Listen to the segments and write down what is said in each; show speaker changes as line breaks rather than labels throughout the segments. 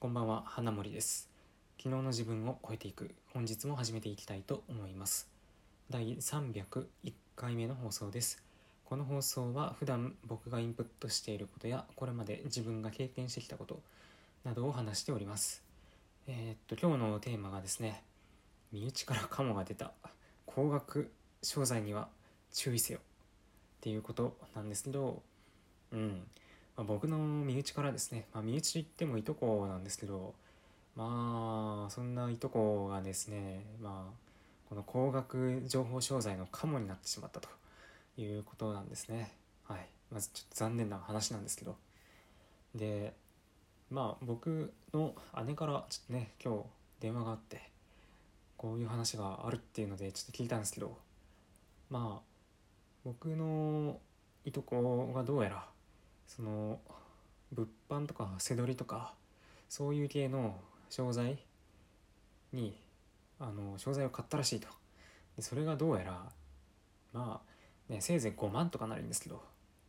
こんばんは花森です。昨日の自分を超えていく本日も始めていきたいと思います。第301回目の放送です。この放送は普段僕がインプットしていることやこれまで自分が経験してきたことなどを話しております。えー、っと今日のテーマがですね身内からカモが出た高額商材には注意せよっていうことなんですけどうん。まあ、僕の身内からですね、まあ、身内と言ってもいとこなんですけどまあそんないとこがですねまあこの高額情報商材のカモになってしまったということなんですね。はい。まずちょっと残念な話なんですけど。でまあ僕の姉からちょっとね今日電話があってこういう話があるっていうのでちょっと聞いたんですけどまあ僕のいとこがどうやらその物販とか背取りとかそういう系の商材にあの商材を買ったらしいと。でそれがどうやらまあねせいぜい5万とかなるんですけど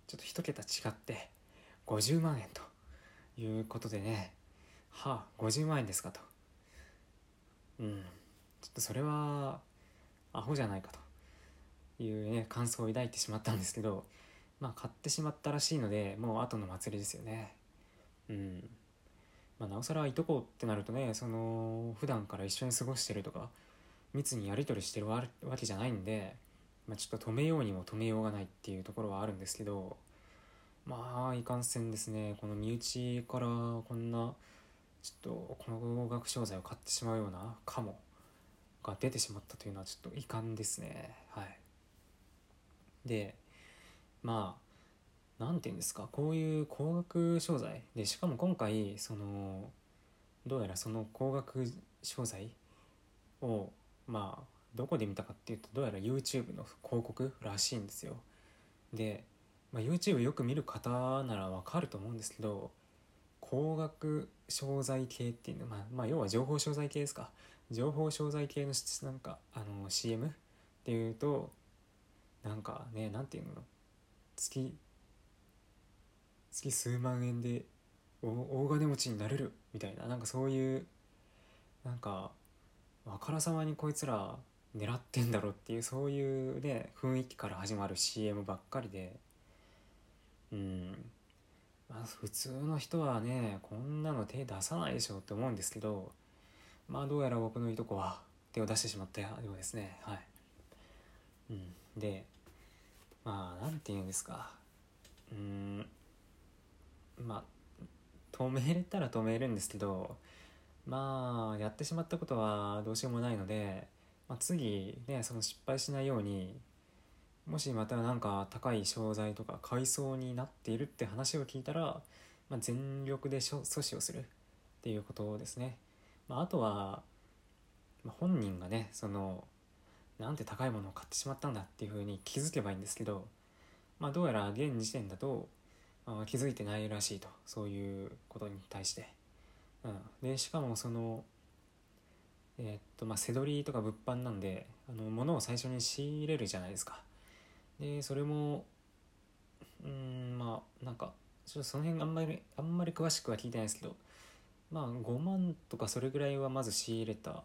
ちょっと一桁違って50万円ということでねはあ50万円ですかと。うん。ちょっとそれはアホじゃないかというね感想を抱いてしまったんですけどまあ買ってしまったらしいのでもう後の祭りですよね。うん。まあ、なおさらいとこってなるとねその普段から一緒に過ごしてるとか密にやり取りしてるわけじゃないんで、まあ、ちょっと止めようにも止めようがないっていうところはあるんですけどまあいかんせんですねこの身内からこんなちょっとこの学商材を買ってしまうようなかもが出てしまったというのはちょっと遺憾ですね。はい。でまあ何て言うんですかこういう高額商材でしかも今回そのどうやらその高額商材をまあどこで見たかっていうとどうやら YouTube の広告らしいんですよ。で、まあ、YouTube よく見る方ならわかると思うんですけど高額商材系っていうのは、まあ、まあ要は情報商材系ですか。情報商材系のなんかあの CM っていうとなんかね何て言うの？月月数万円で大金持ちになれる？みたいな。なんかそういうなんかあからさまにこいつら狙ってんだろうっていうそういうね雰囲気から始まる CM ばっかりで。うん。まあ普通の人はねこんなの手出さないでしょって思うんですけどまあどうやら僕のいとこは手を出してしまったようですね。はい、うん、でまあなんて言うんですかうんまあ止めれたら止めるんですけどまあやってしまったことはどうしようもないので、まあ、次ねその失敗しないようにもしまた何か高い商材とか買いそうになっているって話を聞いたら、まあ、全力で阻止をするっていうことですね。まあ、あとは、まあ、本人がねそのなんて高いものを買ってしまったんだっていうふうに気づけばいいんですけど、まあ、どうやら現時点だと、まあ、気づいてないらしいとそういうことに対して。うん、でしかもそのえー、っとまあ背取りとか物販なんであの物を最初に仕入れるじゃないですか。でそれもうんまあなんかちょっとその辺あんまりあんまり詳しくは聞いてないですけどまあ5万とかそれぐらいはまず仕入れた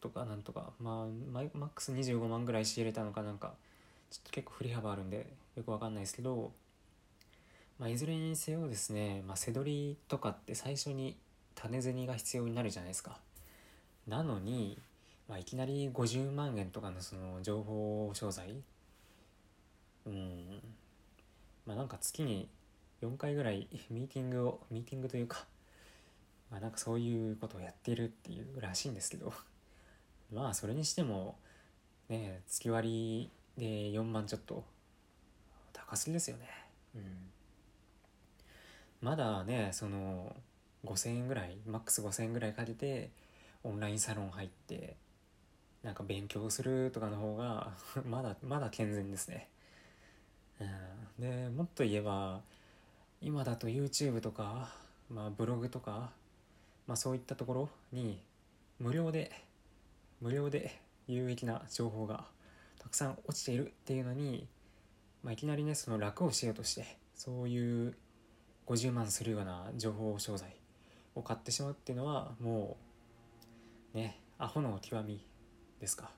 とかなんとかまあマックス25万ぐらい仕入れたのかなんかちょっと結構振り幅あるんでよくわかんないですけど、まあ、いずれにせよですね、まあ、背取りとかって最初に種銭が必要になるじゃないですか。なのに、まあ、いきなり50万円とかのその情報商材うんまあなんか月に4回ぐらいミーティングをミーティングというかまあなんかそういうことをやっているっていうらしいんですけど。まあそれにしてもね月割りで4万ちょっと高すぎですよね。うん。まだねその5000円ぐらいマックス5000円ぐらいかけてオンラインサロン入ってなんか勉強するとかの方が まだまだ健全ですね。うん。でもっと言えば今だと YouTube とか、まあ、ブログとか、まあ、そういったところに無料で無料で有益な情報がたくさん落ちているっていうのに、まあ、いきなりねその楽をしようとしてそういう50万するような情報商材を買ってしまうっていうのはもうねアホの極みですか。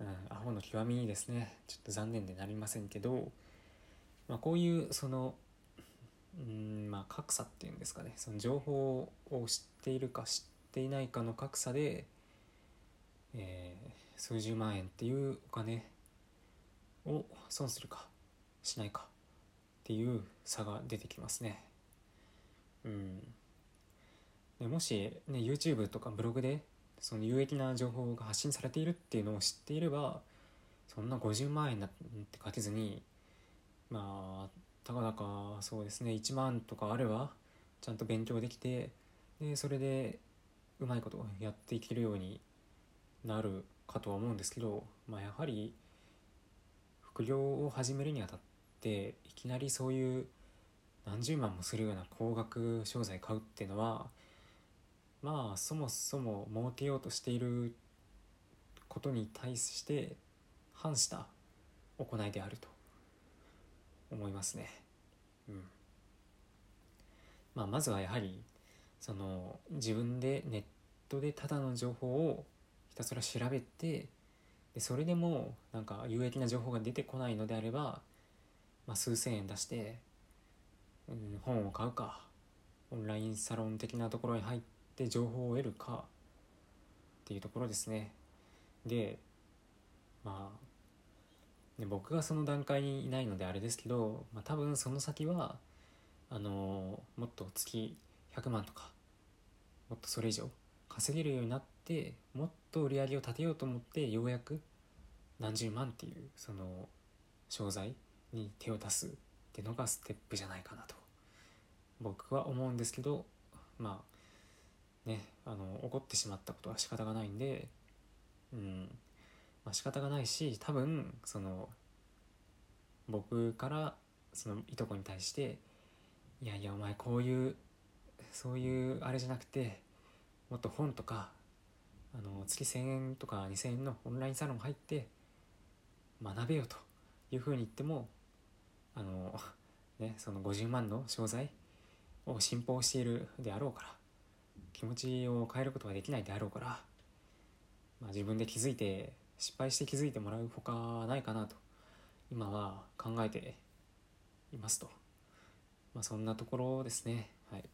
うんアホの極みですね。ちょっと残念でなりませんけど、まあ、こういうそのうんまあ格差っていうんですかね。その情報を知っているか知っていないかの格差で、えー、数十万円っていうお金を損するかしないかっていう差が出てきますね。うん、でもし、ね、YouTube とかブログでその有益な情報が発信されているっていうのを知っていればそんな50万円なんてかけずにまあたかだかそうですね1万とかあればちゃんと勉強できてでそれでうまいことやっていけるようになるかとは思うんですけど、まあ、やはり副業を始めるにあたっていきなりそういう何十万もするような高額商材買うっていうのはまあそもそも儲けようとしていることに対して反した行いであると思いますね。うんまあ、まずはやはりその自分でネットでただの情報をたすら調べてでそれでもなんか有益な情報が出てこないのであれば、まあ、数千円出して、うん、本を買うかオンラインサロン的なところに入って情報を得るかっていうところですね。でまあで僕がその段階にいないのであれですけど、まあ、多分その先はあの、もっと月100万とかもっとそれ以上稼げるようになってもっと売り上げを立てようと思ってようやく何十万っていうその商材に手を出すってのがステップじゃないかなと僕は思うんですけどまあねあの怒ってしまったことは仕方がないんでうんまあ、仕方がないし多分その僕からそのいとこに対して「いやいやお前こういうそういうあれじゃなくてもっと本とかあの月1,000円とか2,000円のオンラインサロン入って学べよ」というふうに言ってもあのねその50万の商材を信奉しているであろうから気持ちを変えることができないであろうから、まあ、自分で気づいて失敗して気づいてもらうほかないかなと今は考えていますと、まあ、そんなところですね。はい、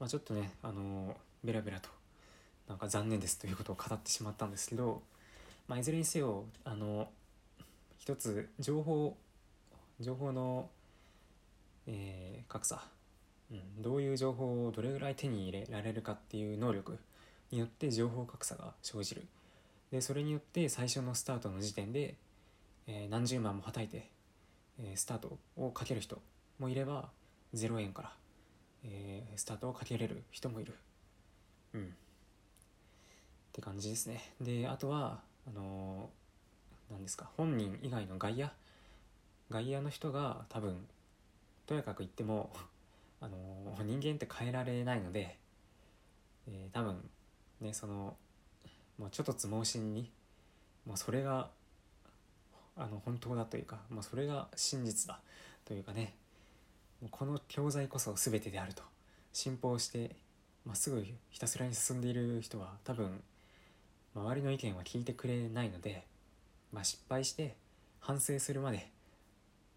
まあ、ちょっとねあのベラベラとなんか残念ですということを語ってしまったんですけど、まあ、いずれにせよあの一つ情報情報の、えー、格差、うん、どういう情報をどれぐらい手に入れられるかっていう能力によって情報格差が生じる。でそれによって最初のスタートの時点で、えー、何十万もはたいて、えー、スタートをかける人もいれば0円から、えー、スタートをかけれる人もいる。うん。って感じですね。であとはあの何ですか本人以外の外野外野の人が多分とやかく言っても あの人間って変えられないので、えー、多分ねそのまあ、ちょっとつ盲信に、まあ、それがあの本当だというか、まあ、それが真実だというかねこの教材こそ全てであると信奉してまっすぐひたすらに進んでいる人は多分周りの意見は聞いてくれないので、まあ、失敗して反省するまで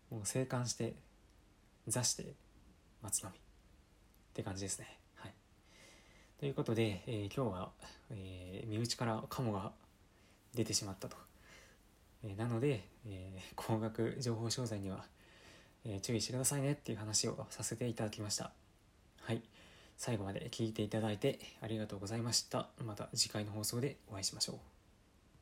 もう静観して座して待つのみって感じですね。はいということで、えー、今日は、えー、身内からカモが出てしまったと。えー、なので、えー、高額情報商材には、え注意してくださいねっていう話をさせていただきました。はい。最後まで聞いていただいてありがとうございました。また次回の放送でお会いしましょう。